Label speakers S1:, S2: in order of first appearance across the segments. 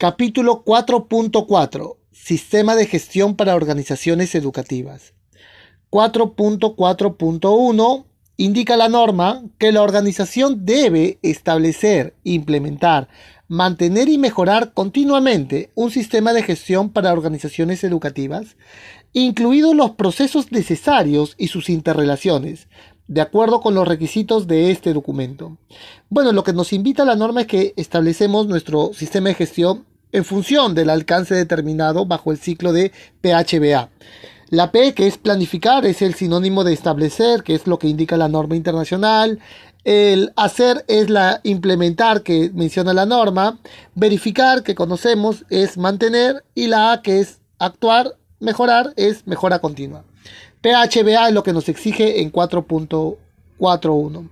S1: Capítulo 4.4 Sistema de gestión para organizaciones educativas. 4.4.1 indica la norma que la organización debe establecer, implementar, mantener y mejorar continuamente un sistema de gestión para organizaciones educativas, incluidos los procesos necesarios y sus interrelaciones, de acuerdo con los requisitos de este documento. Bueno, lo que nos invita la norma es que establecemos nuestro sistema de gestión en función del alcance determinado bajo el ciclo de PHBA. La P, que es planificar, es el sinónimo de establecer, que es lo que indica la norma internacional. El hacer es la implementar, que menciona la norma. Verificar, que conocemos, es mantener. Y la A, que es actuar, mejorar, es mejora continua. PHBA es lo que nos exige en 4.41.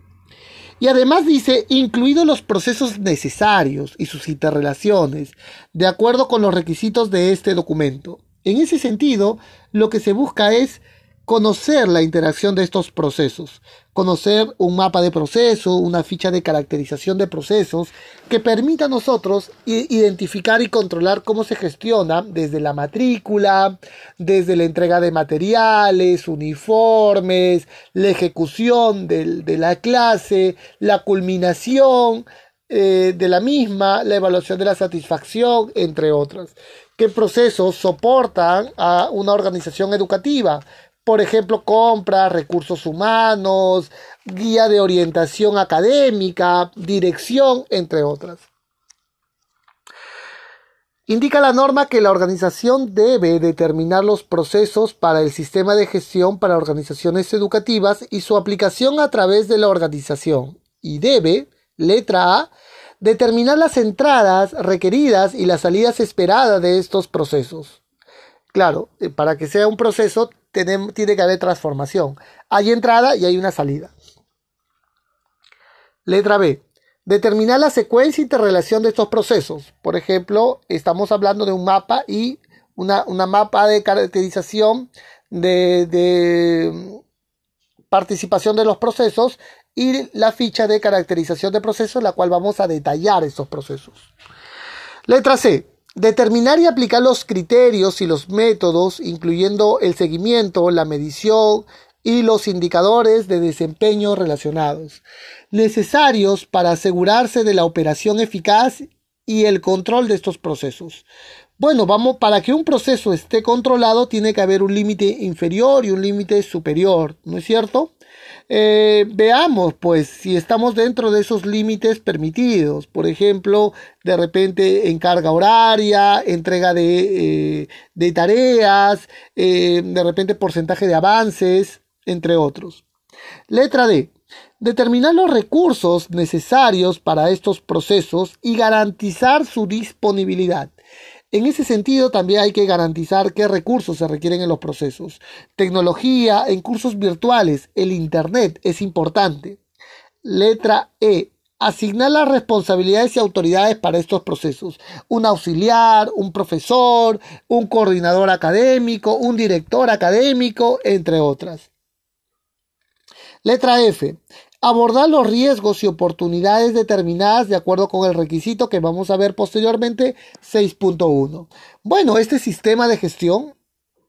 S1: Y además dice, incluidos los procesos necesarios y sus interrelaciones, de acuerdo con los requisitos de este documento. En ese sentido, lo que se busca es conocer la interacción de estos procesos, conocer un mapa de proceso, una ficha de caracterización de procesos que permita a nosotros identificar y controlar cómo se gestiona desde la matrícula, desde la entrega de materiales, uniformes, la ejecución de la clase, la culminación eh, de la misma, la evaluación de la satisfacción, entre otras. ¿Qué procesos soportan a una organización educativa? Por ejemplo, compra, recursos humanos, guía de orientación académica, dirección, entre otras. Indica la norma que la organización debe determinar los procesos para el sistema de gestión para organizaciones educativas y su aplicación a través de la organización. Y debe, letra A, determinar las entradas requeridas y las salidas esperadas de estos procesos. Claro, eh, para que sea un proceso tiene que haber transformación. Hay entrada y hay una salida. Letra B. Determinar la secuencia e interrelación de estos procesos. Por ejemplo, estamos hablando de un mapa y una, mapa de caracterización de, de participación de los procesos y la ficha de caracterización de procesos, la cual vamos a detallar estos procesos. Letra C. Determinar y aplicar los criterios y los métodos, incluyendo el seguimiento, la medición y los indicadores de desempeño relacionados, necesarios para asegurarse de la operación eficaz y el control de estos procesos. Bueno, vamos, para que un proceso esté controlado tiene que haber un límite inferior y un límite superior, ¿no es cierto? Eh, veamos pues si estamos dentro de esos límites permitidos. Por ejemplo, de repente en carga horaria, entrega de, eh, tareas, eh, de repente porcentaje de avances, entre otros. Letra D. Determinar los recursos necesarios para estos procesos y garantizar su disponibilidad. En ese sentido, también hay que garantizar qué recursos se requieren en los procesos. Tecnología en cursos virtuales, el Internet es importante. Letra E. Asignar las responsabilidades y autoridades para estos procesos. Un auxiliar, un profesor, un coordinador académico, un director académico, entre otras. Letra F abordar los riesgos y oportunidades determinadas de acuerdo con el requisito que vamos a ver posteriormente 6.1. Bueno, este sistema de gestión,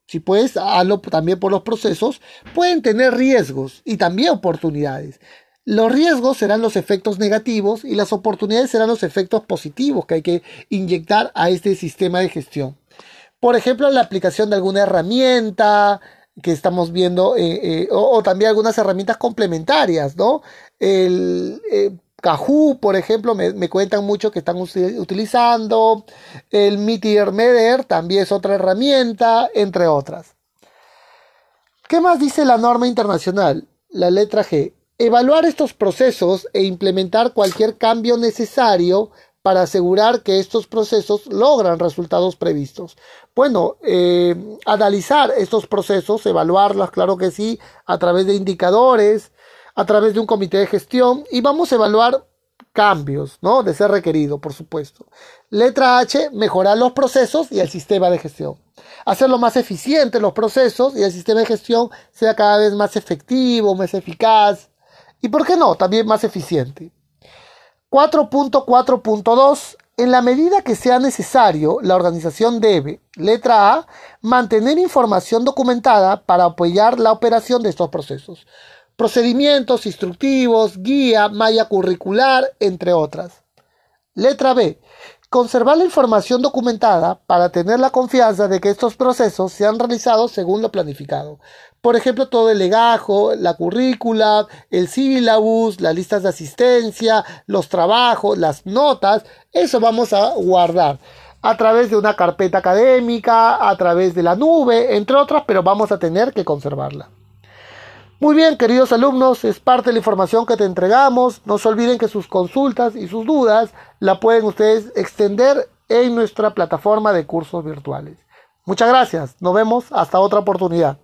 S1: si puedes, hazlo también por los procesos, pueden tener riesgos y también oportunidades. Los riesgos serán los efectos negativos y las oportunidades serán los efectos positivos que hay que inyectar a este sistema de gestión. Por ejemplo, la aplicación de alguna herramienta, que estamos viendo, eh, eh, o, también algunas herramientas complementarias, ¿no? El eh, por ejemplo, me, cuentan mucho que están utilizando. El Meteor Meder también es otra herramienta, entre otras. ¿Qué más dice la norma internacional? La letra G. Evaluar estos procesos e implementar cualquier cambio necesario para asegurar que estos procesos logran resultados previstos. Bueno, eh, analizar estos procesos, evaluarlos, claro que sí, a través de indicadores, a través de un comité de gestión y vamos a evaluar cambios, ¿no? De ser requerido, por supuesto. Letra H, mejorar los procesos y el sistema de gestión. Hacerlo más eficiente los procesos y el sistema de gestión sea cada vez más efectivo, más eficaz y, ¿por qué no?, también más eficiente. 4.4.2 En la medida que sea necesario, la organización debe, letra A, mantener información documentada para apoyar la operación de estos procesos. Procedimientos instructivos, guía, malla curricular, entre otras. Letra B. Conservar la información documentada para tener la confianza de que estos procesos se han realizado según lo planificado. Por ejemplo, todo el legajo, la currícula, el sílabus, las listas de asistencia, los trabajos, las notas, eso vamos a guardar a través de una carpeta académica, a través de la nube, entre otras, pero vamos a tener que conservarla. Muy bien, queridos alumnos, es parte de la información que te entregamos. No se olviden que sus consultas y sus dudas la pueden ustedes extender en nuestra plataforma de cursos virtuales. Muchas gracias. Nos vemos hasta otra oportunidad.